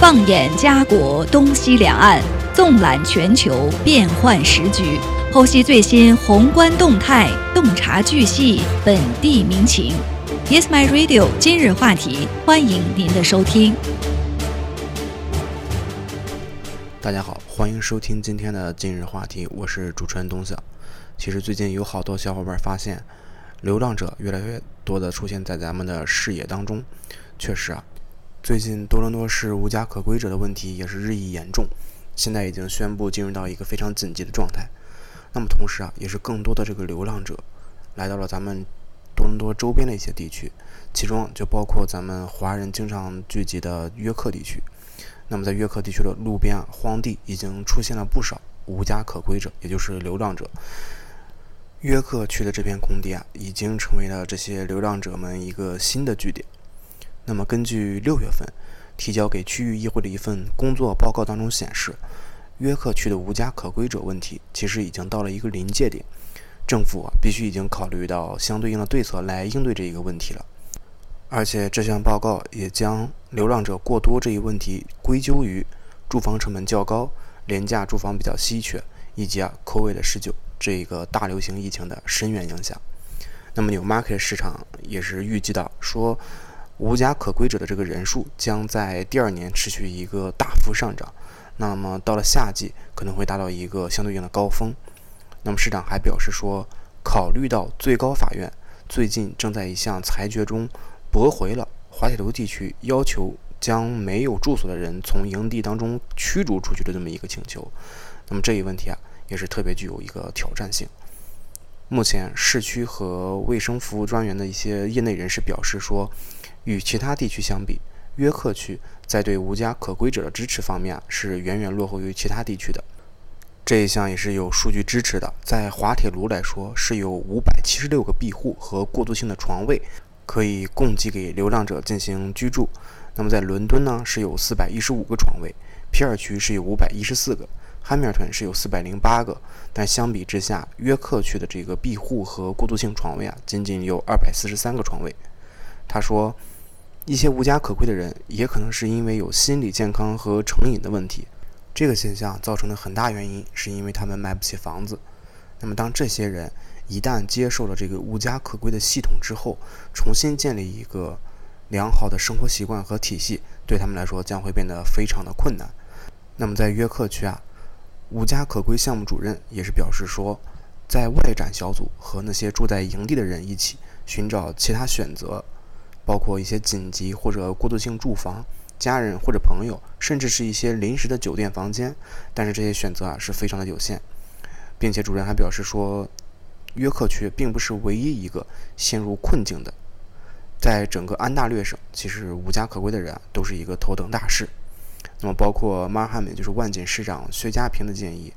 放眼家国东西两岸，纵览全球变幻时局，剖析最新宏观动态，洞察巨细本地民情。Yes, my radio。今日话题，欢迎您的收听。大家好，欢迎收听今天的今日话题，我是主持人东晓。其实最近有好多小伙伴发现，流浪者越来越多的出现在咱们的视野当中。确实啊，最近多伦多市无家可归者的问题也是日益严重，现在已经宣布进入到一个非常紧急的状态。那么同时啊，也是更多的这个流浪者来到了咱们多伦多周边的一些地区，其中就包括咱们华人经常聚集的约克地区。那么在约克地区的路边啊、荒地已经出现了不少无家可归者，也就是流浪者。约克区的这片空地啊，已经成为了这些流浪者们一个新的据点。那么根据六月份提交给区域议会的一份工作报告当中显示，约克区的无家可归者问题其实已经到了一个临界点，政府啊必须已经考虑到相对应的对策来应对这一个问题了。而且这项报告也将流浪者过多这一问题归咎于住房成本较高、廉价住房比较稀缺，以及啊 COVID-19 这一个大流行疫情的深远影响。那么纽 market 市场也是预计到说，无家可归者的这个人数将在第二年持续一个大幅上涨。那么到了夏季可能会达到一个相对应的高峰。那么市长还表示说，考虑到最高法院最近正在一项裁决中。驳回了滑铁卢地区要求将没有住所的人从营地当中驱逐出去的这么一个请求。那么这一问题啊，也是特别具有一个挑战性。目前市区和卫生服务专员的一些业内人士表示说，与其他地区相比，约克区在对无家可归者的支持方面啊，是远远落后于其他地区的。这一项也是有数据支持的，在滑铁卢来说，是有五百七十六个庇护和过渡性的床位。可以供给给流浪者进行居住。那么在伦敦呢，是有四百一十五个床位；皮尔区是有五百一十四个；汉密尔顿是有四百零八个。但相比之下，约克区的这个庇护和过渡性床位啊，仅仅有二百四十三个床位。他说，一些无家可归的人也可能是因为有心理健康和成瘾的问题，这个现象造成的很大原因是因为他们买不起房子。那么当这些人，一旦接受了这个无家可归的系统之后，重新建立一个良好的生活习惯和体系，对他们来说将会变得非常的困难。那么在约克区啊，无家可归项目主任也是表示说，在外展小组和那些住在营地的人一起寻找其他选择，包括一些紧急或者过渡性住房、家人或者朋友，甚至是一些临时的酒店房间。但是这些选择啊是非常的有限，并且主任还表示说。约克区并不是唯一一个陷入困境的，在整个安大略省，其实无家可归的人啊都是一个头等大事。那么，包括马尔汉姆，就是万锦市长薛家平的建议，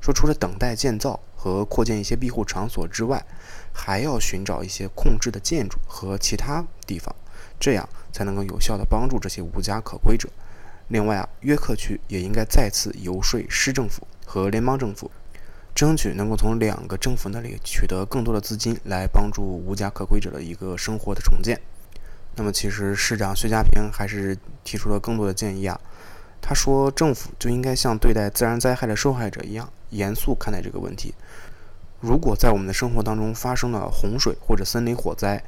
说除了等待建造和扩建一些庇护场所之外，还要寻找一些控制的建筑和其他地方，这样才能够有效的帮助这些无家可归者。另外啊，约克区也应该再次游说市政府和联邦政府。争取能够从两个政府那里取得更多的资金，来帮助无家可归者的一个生活的重建。那么，其实市长薛家平还是提出了更多的建议啊。他说，政府就应该像对待自然灾害的受害者一样，严肃看待这个问题。如果在我们的生活当中发生了洪水或者森林火灾，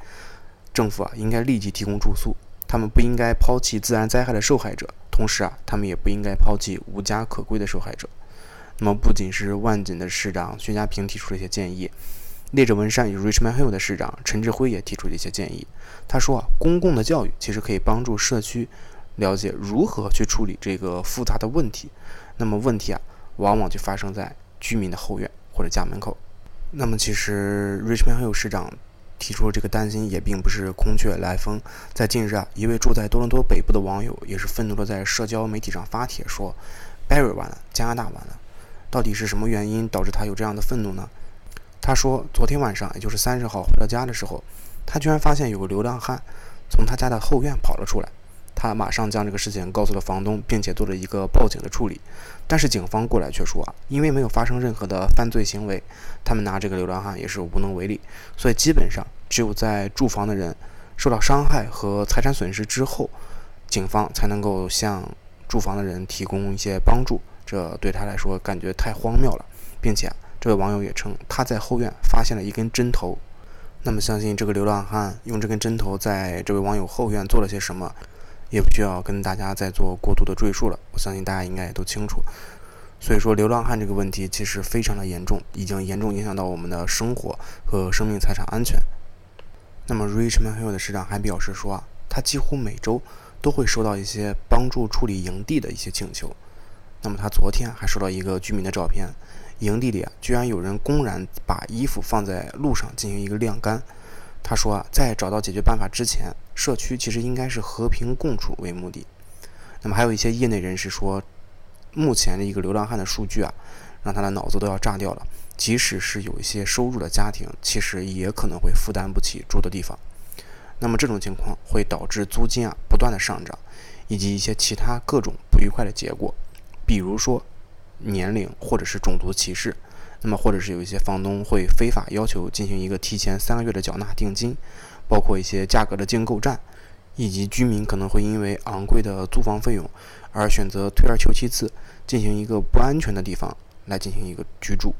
政府啊应该立即提供住宿。他们不应该抛弃自然灾害的受害者，同时啊，他们也不应该抛弃无家可归的受害者。那么，不仅是万锦的市长薛家平提出了一些建议，列治文山与 Richmond Hill 的市长陈志辉也提出了一些建议。他说啊，公共的教育其实可以帮助社区了解如何去处理这个复杂的问题。那么问题啊，往往就发生在居民的后院或者家门口。那么其实 Richmond Hill 市长提出这个担心也并不是空穴来风。在近日啊，一位住在多伦多北部的网友也是愤怒地在社交媒体上发帖说：“Barry 完了，加拿大完了。”到底是什么原因导致他有这样的愤怒呢？他说，昨天晚上，也就是三十号回到家的时候，他居然发现有个流浪汉从他家的后院跑了出来。他马上将这个事情告诉了房东，并且做了一个报警的处理。但是警方过来却说啊，因为没有发生任何的犯罪行为，他们拿这个流浪汉也是无能为力。所以基本上只有在住房的人受到伤害和财产损失之后，警方才能够向住房的人提供一些帮助，这对他来说感觉太荒谬了，并且这位网友也称他在后院发现了一根针头。那么，相信这个流浪汉用这根针头在这位网友后院做了些什么，也不需要跟大家再做过多的赘述了。我相信大家应该也都清楚。所以说，流浪汉这个问题其实非常的严重，已经严重影响到我们的生活和生命财产安全。那么，Richmond Hill 的市长还表示说啊，他几乎每周都会收到一些帮助处理营地的一些请求。那么，他昨天还收到一个居民的照片。营地里啊，居然有人公然把衣服放在路上进行一个晾干。他说啊，在找到解决办法之前，社区其实应该是和平共处为目的。那么还有一些业内人士说，目前的一个流浪汉的数据啊，让他的脑子都要炸掉了。即使是有一些收入的家庭，其实也可能会负担不起住的地方。那么这种情况会导致租金啊不断的上涨，以及一些其他各种不愉快的结果，比如说。年龄或者是种族歧视，那么或者是有一些房东会非法要求进行一个提前三个月的缴纳定金，包括一些价格的竞购战，以及居民可能会因为昂贵的租房费用而选择退而求其次，进行一个不安全的地方来进行一个居住。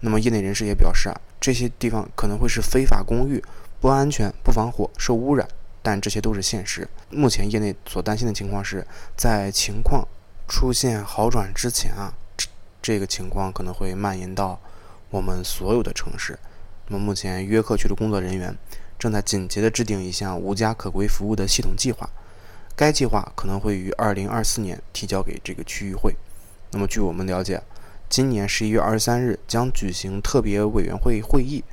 那么业内人士也表示啊，这些地方可能会是非法公寓，不安全、不防火、受污染，但这些都是现实。目前业内所担心的情况是在情况出现好转之前啊。这个情况可能会蔓延到我们所有的城市。那么，目前约克区的工作人员正在紧急地制定一项无家可归服务的系统计划，该计划可能会于2024年提交给这个区域会。那么，据我们了解，今年11月23日将举行特别委员会会议，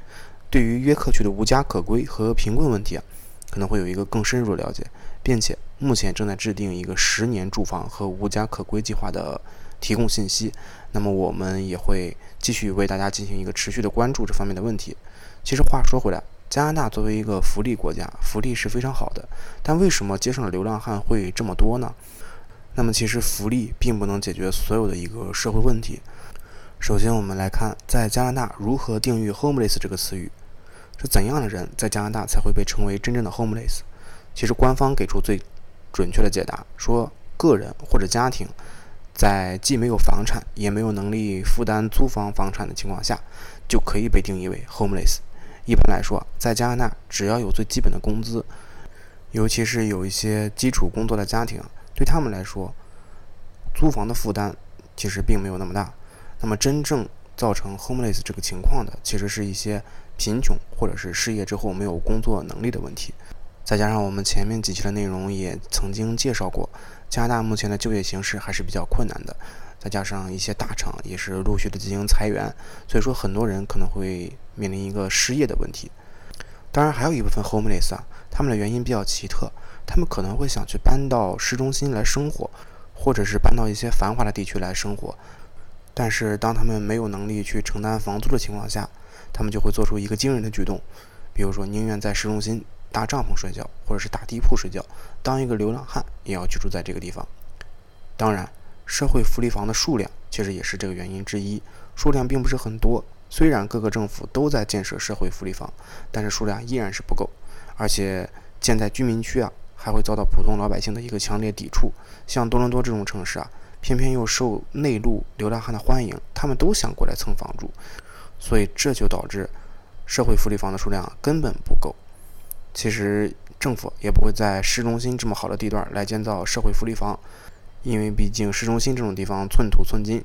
对于约克区的无家可归和贫困问题啊，可能会有一个更深入的了解，并且目前正在制定一个十年住房和无家可归计划的。提供信息，那么我们也会继续为大家进行一个持续的关注这方面的问题。其实话说回来，加拿大作为一个福利国家，福利是非常好的，但为什么街上的流浪汉会这么多呢？那么其实福利并不能解决所有的一个社会问题。首先，我们来看在加拿大如何定义 “homeless” 这个词语，是怎样的人在加拿大才会被称为真正的 homeless？其实官方给出最准确的解答，说个人或者家庭。在既没有房产，也没有能力负担租房房产的情况下，就可以被定义为 homeless。一般来说，在加拿大，只要有最基本的工资，尤其是有一些基础工作的家庭，对他们来说，租房的负担其实并没有那么大。那么，真正造成 homeless 这个情况的，其实是一些贫穷或者是失业之后没有工作能力的问题。再加上我们前面几期的内容也曾经介绍过。加拿大目前的就业形势还是比较困难的，再加上一些大厂也是陆续的进行裁员，所以说很多人可能会面临一个失业的问题。当然，还有一部分 homeless 啊，他们的原因比较奇特，他们可能会想去搬到市中心来生活，或者是搬到一些繁华的地区来生活，但是当他们没有能力去承担房租的情况下，他们就会做出一个惊人的举动，比如说宁愿在市中心。搭帐篷睡觉，或者是打地铺睡觉，当一个流浪汉也要居住在这个地方。当然，社会福利房的数量其实也是这个原因之一，数量并不是很多。虽然各个政府都在建设社会福利房，但是数量依然是不够，而且建在居民区啊，还会遭到普通老百姓的一个强烈抵触。像多伦多这种城市啊，偏偏又受内陆流浪汉的欢迎，他们都想过来蹭房住，所以这就导致社会福利房的数量根本不够。其实政府也不会在市中心这么好的地段来建造社会福利房，因为毕竟市中心这种地方寸土寸金。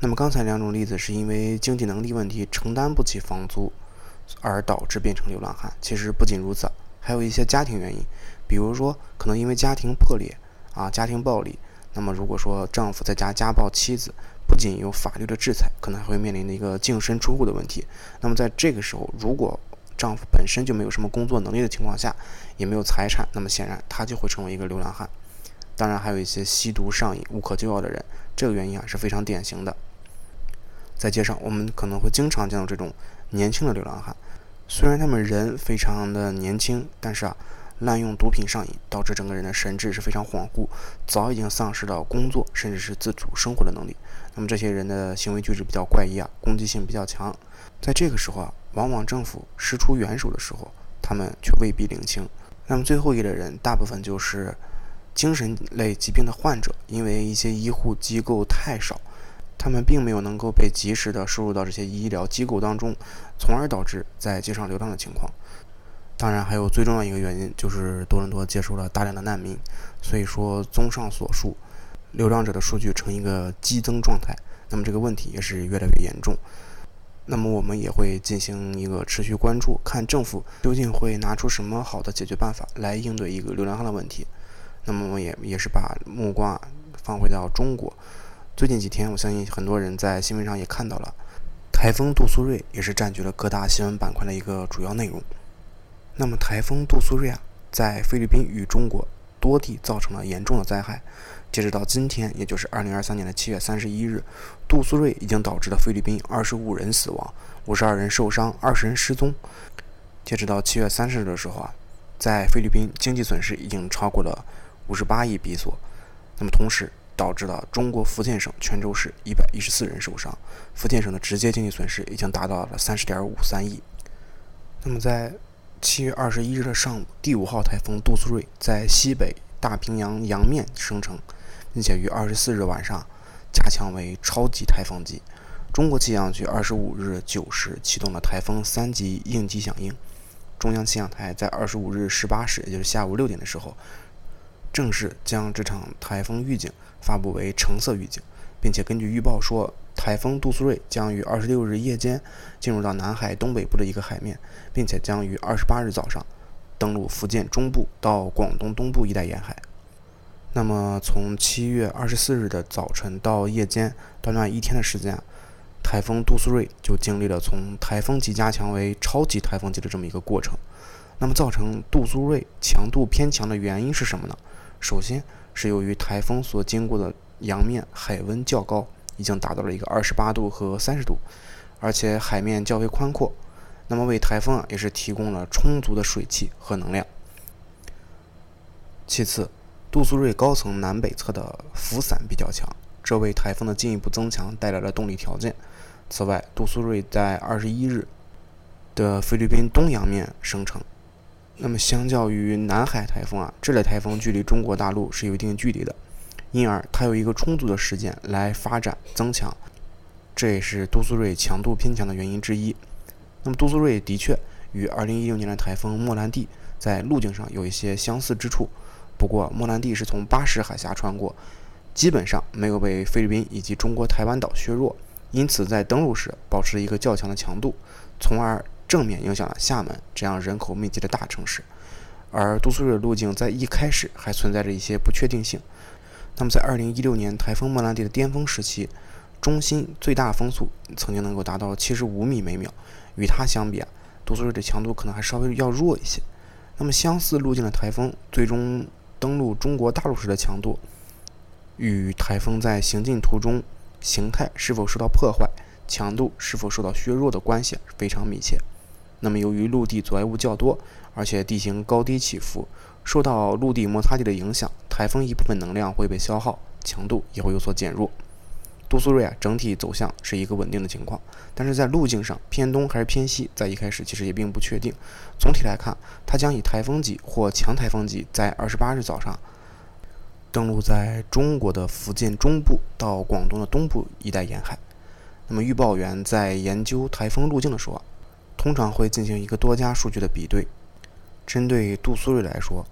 那么刚才两种例子是因为经济能力问题承担不起房租而导致变成流浪汉。其实不仅如此，还有一些家庭原因，比如说可能因为家庭破裂啊，家庭暴力。那么如果说丈夫在家家暴妻子，不仅有法律的制裁，可能还会面临的一个净身出户的问题。那么在这个时候，如果丈夫本身就没有什么工作能力的情况下，也没有财产，那么显然他就会成为一个流浪汉。当然，还有一些吸毒上瘾、无可救药的人，这个原因啊是非常典型的。在街上，我们可能会经常见到这种年轻的流浪汉，虽然他们人非常的年轻，但是啊，滥用毒品上瘾，导致整个人的神智是非常恍惚，早已经丧失了工作甚至是自主生活的能力。那么这些人的行为举止比较怪异啊，攻击性比较强。在这个时候啊。往往政府伸出援手的时候，他们却未必领情。那么最后一类人，大部分就是精神类疾病的患者，因为一些医护机构太少，他们并没有能够被及时的收入到这些医疗机构当中，从而导致在街上流浪的情况。当然，还有最重要一个原因就是多伦多接收了大量的难民，所以说综上所述，流浪者的数据呈一个激增状态。那么这个问题也是越来越严重。那么我们也会进行一个持续关注，看政府究竟会拿出什么好的解决办法来应对一个流浪汉的问题。那么我也也是把目光啊放回到中国。最近几天，我相信很多人在新闻上也看到了，台风杜苏芮也是占据了各大新闻板块的一个主要内容。那么台风杜苏芮啊，在菲律宾与中国多地造成了严重的灾害。截止到今天，也就是二零二三年的七月三十一日，杜苏芮已经导致了菲律宾二十五人死亡，五十二人受伤，二十人失踪。截止到七月三十日的时候啊，在菲律宾经济损失已经超过了五十八亿比索。那么同时导致了中国福建省泉州市一百一十四人受伤，福建省的直接经济损失已经达到了三十点五三亿。那么在七月二十一日的上午，第五号台风杜苏芮在西北大平洋洋面生成。并且于二十四日晚上加强为超级台风级。中国气象局二十五日九时启动了台风三级应急响应。中央气象台在二十五日十八时，也就是下午六点的时候，正式将这场台风预警发布为橙色预警，并且根据预报说，台风杜苏芮将于二十六日夜间进入到南海东北部的一个海面，并且将于二十八日早上登陆福建中部到广东东部一带沿海。那么，从七月二十四日的早晨到夜间，短短一天的时间，台风杜苏芮就经历了从台风级加强为超级台风级的这么一个过程。那么，造成杜苏芮强度偏强的原因是什么呢？首先是由于台风所经过的洋面海温较高，已经达到了一个二十八度和三十度，而且海面较为宽阔，那么为台风啊也是提供了充足的水汽和能量。其次，杜苏芮高层南北侧的浮散比较强，这为台风的进一步增强带来了动力条件。此外，杜苏芮在二十一日的菲律宾东洋面生成，那么相较于南海台风啊，这类台风距离中国大陆是有一定距离的，因而它有一个充足的时间来发展增强，这也是杜苏芮强度偏强的原因之一。那么杜苏芮的确与二零一六年的台风莫兰蒂在路径上有一些相似之处。不过，莫兰蒂是从巴士海峡穿过，基本上没有被菲律宾以及中国台湾岛削弱，因此在登陆时保持了一个较强的强度，从而正面影响了厦门这样人口密集的大城市。而杜苏芮的路径在一开始还存在着一些不确定性。那么，在2016年台风莫兰蒂的巅峰时期，中心最大风速曾经能够达到75米每秒，与它相比啊，杜苏芮的强度可能还稍微要弱一些。那么，相似路径的台风最终。登陆中国大陆时的强度，与台风在行进途中形态是否受到破坏、强度是否受到削弱的关系非常密切。那么，由于陆地阻碍物较多，而且地形高低起伏，受到陆地摩擦力的影响，台风一部分能量会被消耗，强度也会有所减弱。杜苏芮啊，整体走向是一个稳定的情况，但是在路径上偏东还是偏西，在一开始其实也并不确定。总体来看，它将以台风级或强台风级，在二十八日早上登陆在中国的福建中部到广东的东部一带沿海。那么预报员在研究台风路径的时候啊，通常会进行一个多家数据的比对。针对杜苏芮来说，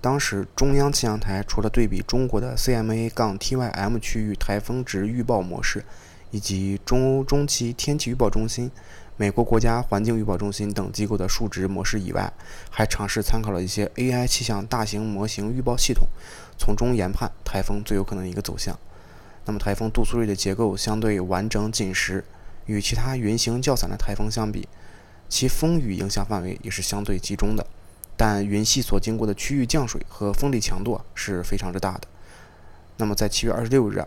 当时中央气象台除了对比中国的 CMA- 杠 TYM 区域台风值预报模式，以及中欧中期天气预报中心、美国国家环境预报中心等机构的数值模式以外，还尝试参考了一些 AI 气象大型模型预报系统，从中研判台风最有可能的一个走向。那么台风杜苏芮的结构相对完整紧实，与其他云型较散的台风相比，其风雨影响范围也是相对集中的。但云系所经过的区域降水和风力强度啊是非常之大的。那么在七月二十六日，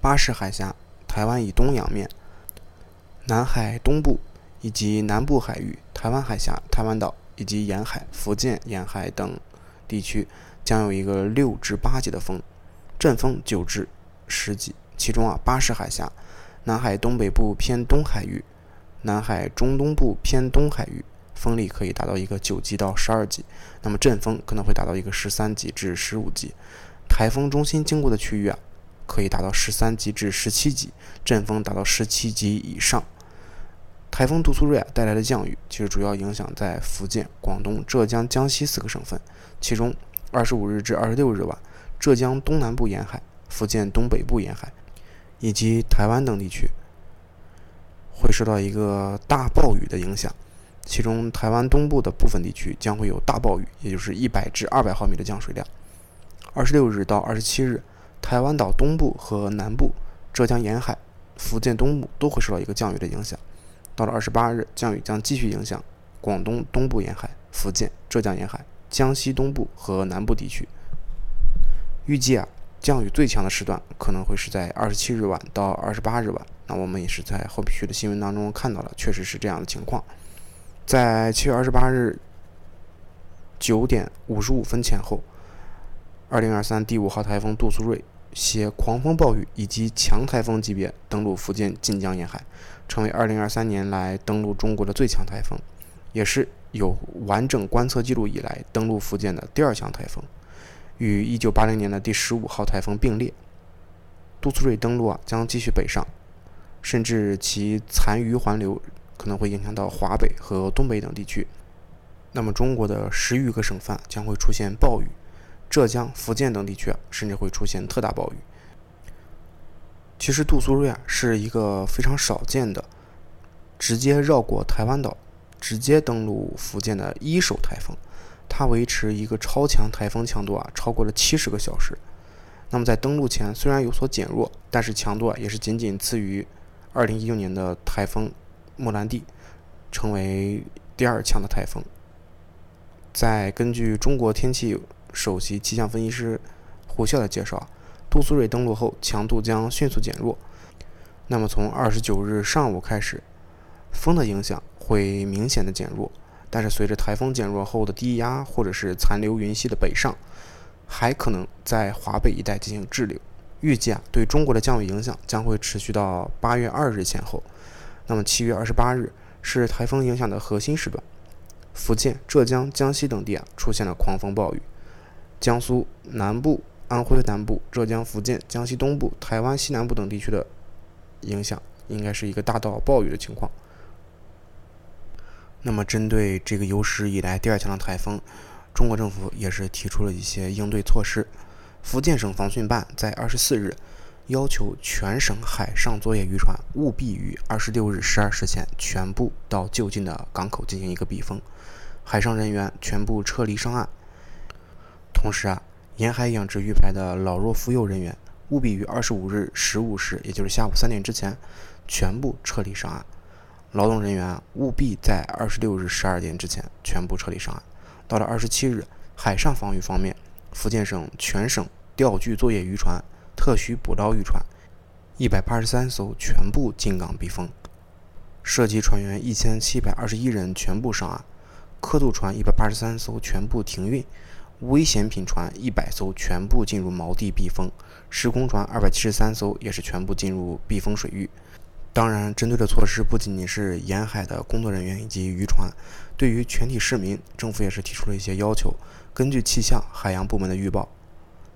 巴士海峡、台湾以东洋面、南海东部以及南部海域、台湾海峡、台湾岛以及沿海、福建沿海等地区将有一个六至八级的风，阵风九至十级。其中啊，巴士海峡、南海东北部偏东海域、南海中东部偏东海域。风力可以达到一个九级到十二级，那么阵风可能会达到一个十三级至十五级。台风中心经过的区域啊，可以达到十三级至十七级，阵风达到十七级以上。台风杜苏芮啊带来的降雨，其实主要影响在福建、广东、浙江、江西四个省份，其中二十五日至二十六日晚，浙江东南部沿海、福建东北部沿海以及台湾等地区会受到一个大暴雨的影响，其中台湾东部的部分地区将会有大暴雨，也就是一百至二百毫米的降水量。二十六日到二十七日，台湾岛东部和南部、浙江沿海、福建东部都会受到一个降雨的影响。到了二十八日，降雨将继续影响广东东部沿海、福建、浙江沿海、江西东部和南部地区。预计啊，降雨最强的时段可能会是在二十七日晚到二十八日晚。那我们也是在后续的新闻当中看到了，确实是这样的情况。在七月二十八日九点五十五分前后。二零二三第五号台风杜苏芮携狂风暴雨以及强台风级别登陆福建晋江沿海，成为二零二三年来登陆中国的最强台风，也是有完整观测记录以来登陆福建的第二强台风，与一九八零年的第十五号台风并列。杜苏芮登陆啊，将继续北上，甚至其残余环流可能会影响到华北和东北等地区。那么，中国的十余个省份将会出现暴雨。浙江、福建等地区甚至会出现特大暴雨。其实杜苏芮啊是一个非常少见的直接绕过台湾岛、直接登陆福建的一手台风，它维持一个超强台风强度啊超过了七十个小时。那么在登陆前虽然有所减弱，但是强度啊也是仅仅次于二零一六年的台风莫兰蒂，成为第二强的台风。在根据中国天气。首席气象分析师胡笑的介绍，杜苏芮登陆后强度将迅速减弱。那么从二十九日上午开始，风的影响会明显的减弱，但是随着台风减弱后的低压或者是残留云系的北上，还可能在华北一带进行滞留。预计啊，对中国的降雨影响将会持续到八月二日前后。那么七月二十八日是台风影响的核心时段，福建、浙江、江西等地啊出现了狂风暴雨。江苏南部、安徽南部、浙江、福建、江西东部、台湾西南部等地区的影响，应该是一个大到暴雨的情况。那么，针对这个有史以来第二强的台风，中国政府也是提出了一些应对措施。福建省防汛办在二十四日要求全省海上作业渔船务必于二十六日十二时前全部到就近的港口进行一个避风，海上人员全部撤离上岸。同时啊，沿海养殖鱼排的老弱妇幼人员务必于二十五日十五时，也就是下午三点之前，全部撤离上岸。劳动人员务必在二十六日十二点之前全部撤离上岸。到了二十七日，海上防御方面，福建省全省钓具作业渔船、特需捕捞渔船一百八十三艘全部进港避风，涉及船员一千七百二十一人全部上岸，刻度船一百八十三艘全部停运。危险品船一百艘全部进入锚地避风，施工船二百七十三艘也是全部进入避风水域。当然，针对的措施不仅仅是沿海的工作人员以及渔船，对于全体市民，政府也是提出了一些要求。根据气象海洋部门的预报，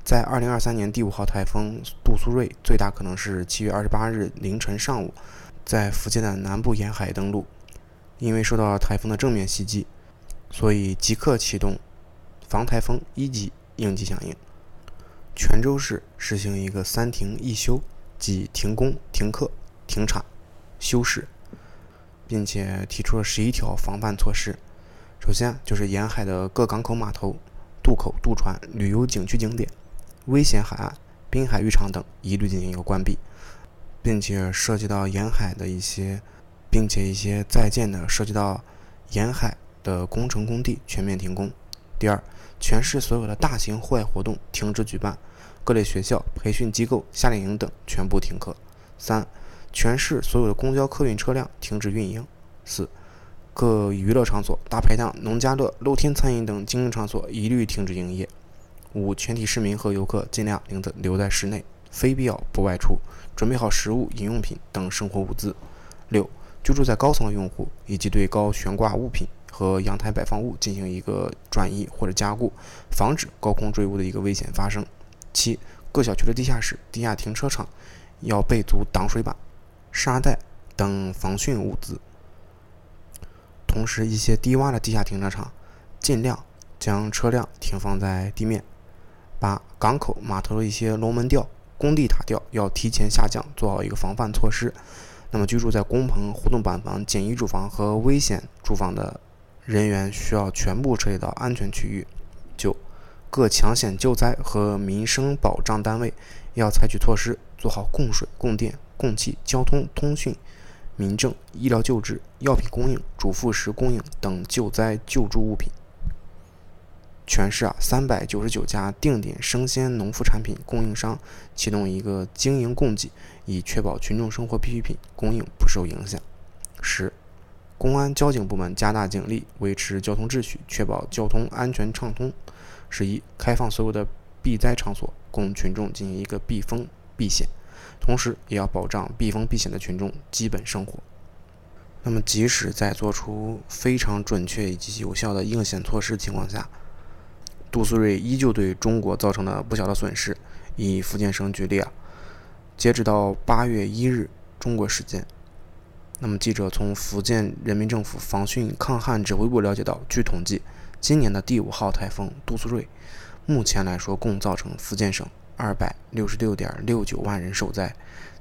在二零二三年第五号台风杜苏芮最大可能是七月二十八日凌晨上午，在福建的南部沿海登陆。因为受到台风的正面袭击，所以即刻启动。防台风一级应急响应，泉州市实行一个三停一休，即停工、停课、停产、休市，并且提出了十一条防范措施。首先就是沿海的各港口码头、渡口渡船、旅游景区景点、危险海岸、滨海浴场等一律进行一个关闭，并且涉及到沿海的一些，并且一些在建的涉及到沿海的工程工地全面停工。第二。全市所有的大型户外活动停止举办，各类学校、培训机构、夏令营等全部停课。三、全市所有的公交客运车辆停止运营。四、各娱乐场所、大排档、农家乐、露天餐饮等经营场所一律停止营业。五、全体市民和游客尽量留在留在室内，非必要不外出，准备好食物、饮用品等生活物资。六、居住在高层的用户以及对高悬挂物品。和阳台摆放物进行一个转移或者加固，防止高空坠物的一个危险发生。七，各小区的地下室、地下停车场要备足挡水板、沙袋等防汛物资。同时，一些低洼的地下停车场尽量将车辆停放在地面。八，港口、码头的一些龙门吊、工地塔吊要提前下降，做好一个防范措施。那么，居住在工棚、活动板房、简易住房和危险住房的人员需要全部撤离到安全区域。九，各抢险救灾和民生保障单位要采取措施，做好供水、供电、供气、交通、通讯、民政、医疗救治、药品供应、主副食供应等救灾救助物品。全市啊，三百九十九家定点生鲜农副产品供应商启动一个经营供给，以确保群众生活必需品供应不受影响。十，公安交警部门加大警力，维持交通秩序，确保交通安全畅通。十一，开放所有的避灾场所，供群众进行一个避风避险，同时也要保障避风避险的群众基本生活。那么，即使在做出非常准确以及有效的应险措施情况下，杜苏芮依旧对中国造成了不小的损失。以福建省举例啊，截止到八月一日中国时间，那么记者从福建人民政府防汛抗旱指挥部了解到，据统计，今年的第五号台风杜苏芮，目前来说共造成福建省二百六十六点六九万人受灾，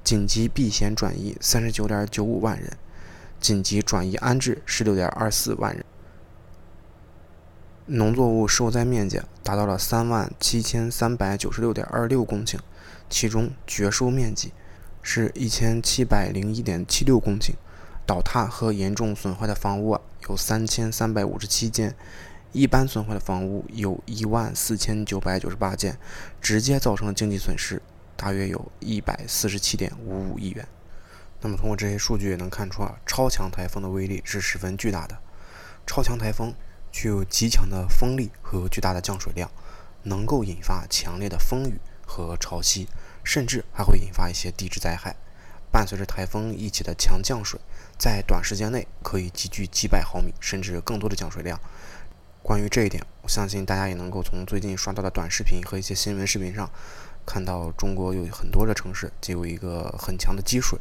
紧急避险转移三十九点九五万人，紧急转移安置十六点二四万人。农作物受灾面积达到了三万七千三百九十六点二六公顷，其中绝收面积是一千七百零一点七六公顷，倒塌和严重损坏的房屋有三千三百五十七间，一般损坏的房屋有一万四千九百九十八间，直接造成的经济损失大约有一百四十七点五五亿元。那么通过这些数据也能看出啊，超强台风的威力是十分巨大的，超强台风。具有极强的风力和巨大的降水量，能够引发强烈的风雨和潮汐，甚至还会引发一些地质灾害。伴随着台风一起的强降水，在短时间内可以集聚几百毫米甚至更多的降水量。关于这一点，我相信大家也能够从最近刷到的短视频和一些新闻视频上看到，中国有很多的城市就有一个很强的积水。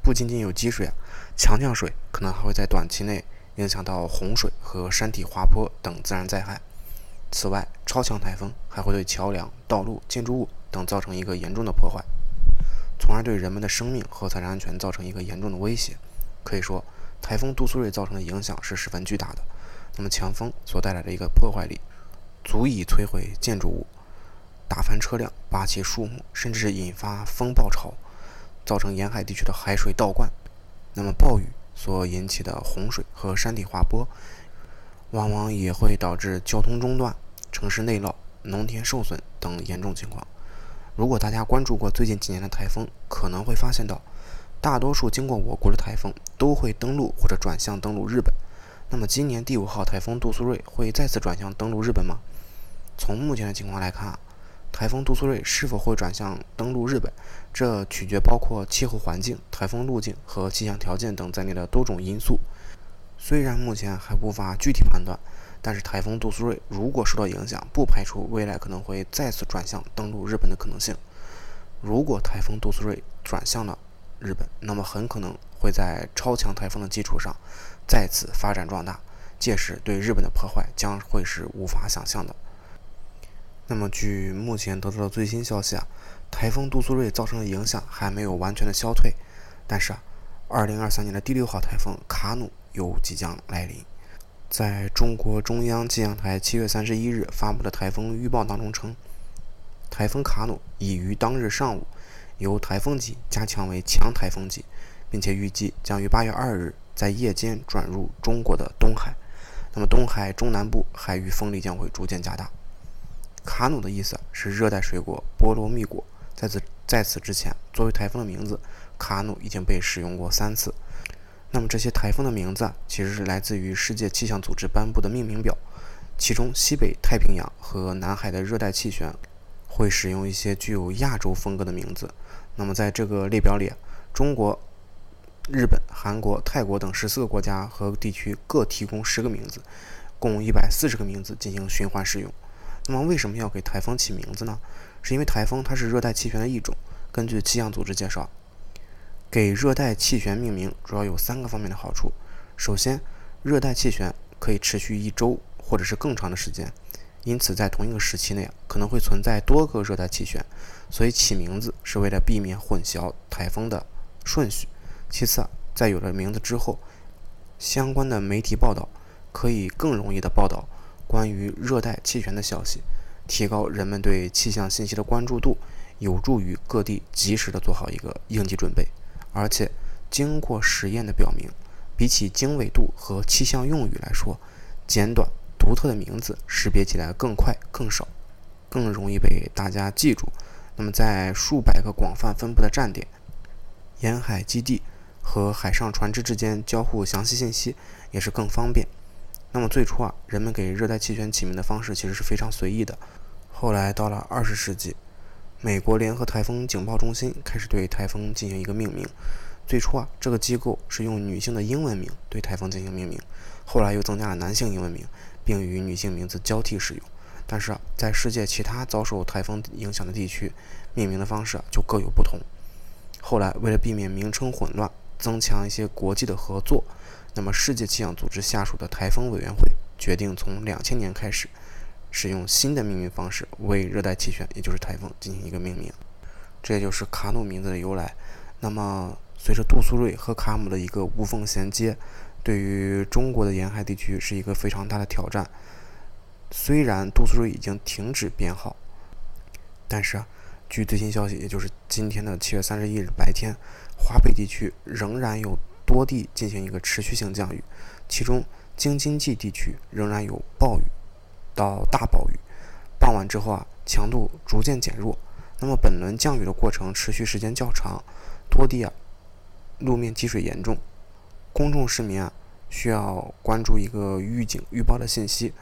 不仅仅有积水，强降水可能还会在短期内。影响到洪水和山体滑坡等自然灾害。此外，超强台风还会对桥梁、道路、建筑物等造成一个严重的破坏，从而对人们的生命和财产安全造成一个严重的威胁。可以说，台风杜苏芮造成的影响是十分巨大的。那么，强风所带来的一个破坏力，足以摧毁建筑物、打翻车辆、拔起树木，甚至引发风暴潮，造成沿海地区的海水倒灌。那么，暴雨。所引起的洪水和山体滑坡，往往也会导致交通中断、城市内涝、农田受损等严重情况。如果大家关注过最近几年的台风，可能会发现到，大多数经过我国的台风都会登陆或者转向登陆日本。那么，今年第五号台风杜苏芮会再次转向登陆日本吗？从目前的情况来看。台风杜苏芮是否会转向登陆日本，这取决包括气候环境、台风路径和气象条件等在内的多种因素。虽然目前还无法具体判断，但是台风杜苏芮如果受到影响，不排除未来可能会再次转向登陆日本的可能性。如果台风杜苏芮转向了日本，那么很可能会在超强台风的基础上再次发展壮大，届时对日本的破坏将会是无法想象的。那么，据目前得到的最新消息啊，台风杜苏芮造成的影响还没有完全的消退，但是啊，二零二三年的第六号台风卡努又即将来临。在中国中央气象台七月三十一日发布的台风预报当中称，台风卡努已于当日上午由台风级加强为强台风级，并且预计将于八月二日在夜间转入中国的东海。那么，东海中南部海域风力将会逐渐加大。卡努的意思是热带水果菠萝蜜果。在此在此之前，作为台风的名字，卡努已经被使用过三次。那么这些台风的名字其实是来自于世界气象组织颁布的命名表，其中西北太平洋和南海的热带气旋会使用一些具有亚洲风格的名字。那么在这个列表里，中国日本、韩国、泰国等十四个国家和地区各提供十个名字，共一百四十个名字进行循环使用。那么为什么要给台风起名字呢？是因为台风它是热带气旋的一种。根据气象组织介绍，给热带气旋命名主要有三个方面的好处。首先，热带气旋可以持续一周或者是更长的时间，因此在同一个时期内可能会存在多个热带气旋，所以起名字是为了避免混淆台风的顺序。其次，在有了名字之后，相关的媒体报道可以更容易的报道关于热带气旋的消息，提高人们对气象信息的关注度，有助于各地及时的做好一个应急准备。而且，经过实验的表明，比起经纬度和气象用语来说，简短独特的名字识别起来更快、更少，更容易被大家记住。那么，在数百个广泛分布的站点、沿海基地。和海上船只之间交互详细信息也是更方便。那么最初啊，人们给热带气旋起名的方式其实是非常随意的。后来到了二十世纪，美国联合台风警报中心开始对台风进行一个命名。最初啊，这个机构是用女性的英文名对台风进行命名，后来又增加了男性英文名，并与女性名字交替使用。但是啊，在世界其他遭受台风影响的地区，命名的方式就各有不同。后来为了避免名称混乱，增强一些国际的合作，那么世界气象组织下属的台风委员会决定从两千年开始，使用新的命名方式为热带气旋，也就是台风进行一个命名。这也就是卡努名字的由来。那么随着杜苏芮和卡姆的一个无缝衔接，对于中国的沿海地区是一个非常大的挑战。虽然杜苏芮已经停止编号，但是。据最新消息，也就是今天的七月三十一日白天，华北地区仍然有多地进行一个持续性降雨，其中京津冀地区仍然有暴雨到大暴雨。傍晚之后啊，强度逐渐减弱。那么本轮降雨的过程持续时间较长，多地啊路面积水严重，公众市民啊需要关注一个预警预报的信息。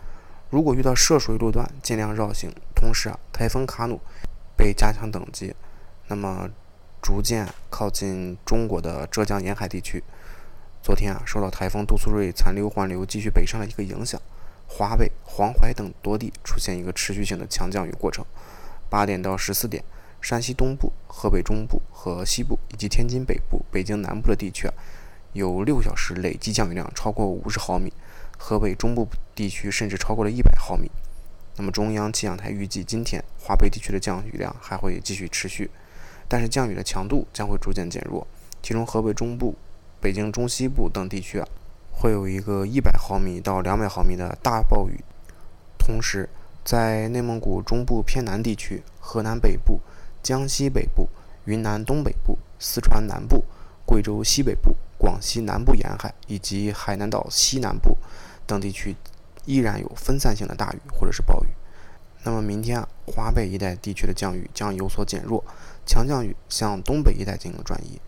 如果遇到涉水路段，尽量绕行。同时啊，台风卡努。被加强等级，那么逐渐靠近中国的浙江沿海地区。昨天啊，受到台风杜苏芮残留环流继续北上的一个影响，华北、黄淮等多地出现一个持续性的强降雨过程。八点到十四点，山西东部、河北中部和西部以及天津北部、北京南部的地区啊，有六小时累计降雨量超过五十毫米，河北中部地区甚至超过了一百毫米。那么中央气象台预计，今天华北地区的降雨量还会继续持续，但是降雨的强度将会逐渐减弱。其中河北中部、北京中西部等地区啊，会有一个一百毫米到两百毫米的大暴雨。同时，在内蒙古中部偏南地区、河南北部、江西北部、云南东北部、四川南部、贵州西北部、广西南部沿海以及海南岛西南部等地区。依然有分散性的大雨或者是暴雨。那么明天，华北一带地区的降雨将有所减弱，强降雨向东北一带进行转移。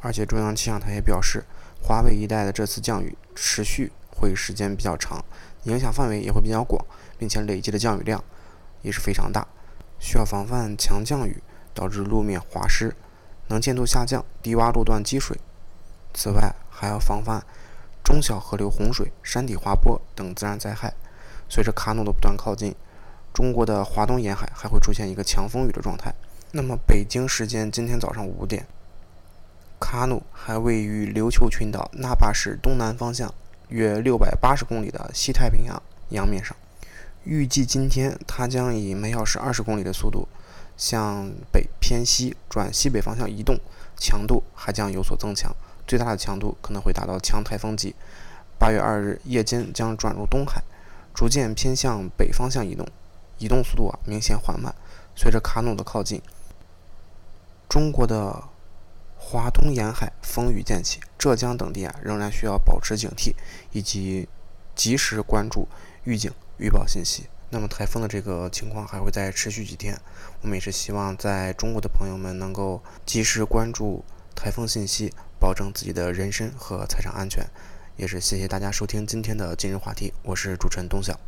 而且中央气象台也表示，华北一带的这次降雨持续会时间比较长，影响范围也会比较广，并且累积的降雨量也是非常大，需要防范强降雨导致路面滑湿、能见度下降、低洼路段积水。此外，还要防范。中小河流洪水、山体滑坡等自然灾害，随着卡努的不断靠近，中国的华东沿海还会出现一个强风雨的状态。那么，北京时间今天早上五点，卡努还位于琉球群岛那霸市东南方向约六百八十公里的西太平洋洋面上。预计今天它将以每小时二十公里的速度向北偏西转西北方向移动，强度还将有所增强。最大的强度可能会达到强台风级。八月二日夜间将转入东海，逐渐偏向北方向移动，移动速度啊明显缓慢。随着卡努的靠近，中国的华东沿海风雨渐起，浙江等地啊仍然需要保持警惕，以及及时关注预警预报信息。那么台风的这个情况还会再持续几天，我们也是希望在中国的朋友们能够及时关注台风信息。保证自己的人身和财产安全，也是谢谢大家收听今天的今日话题。我是主持人东晓。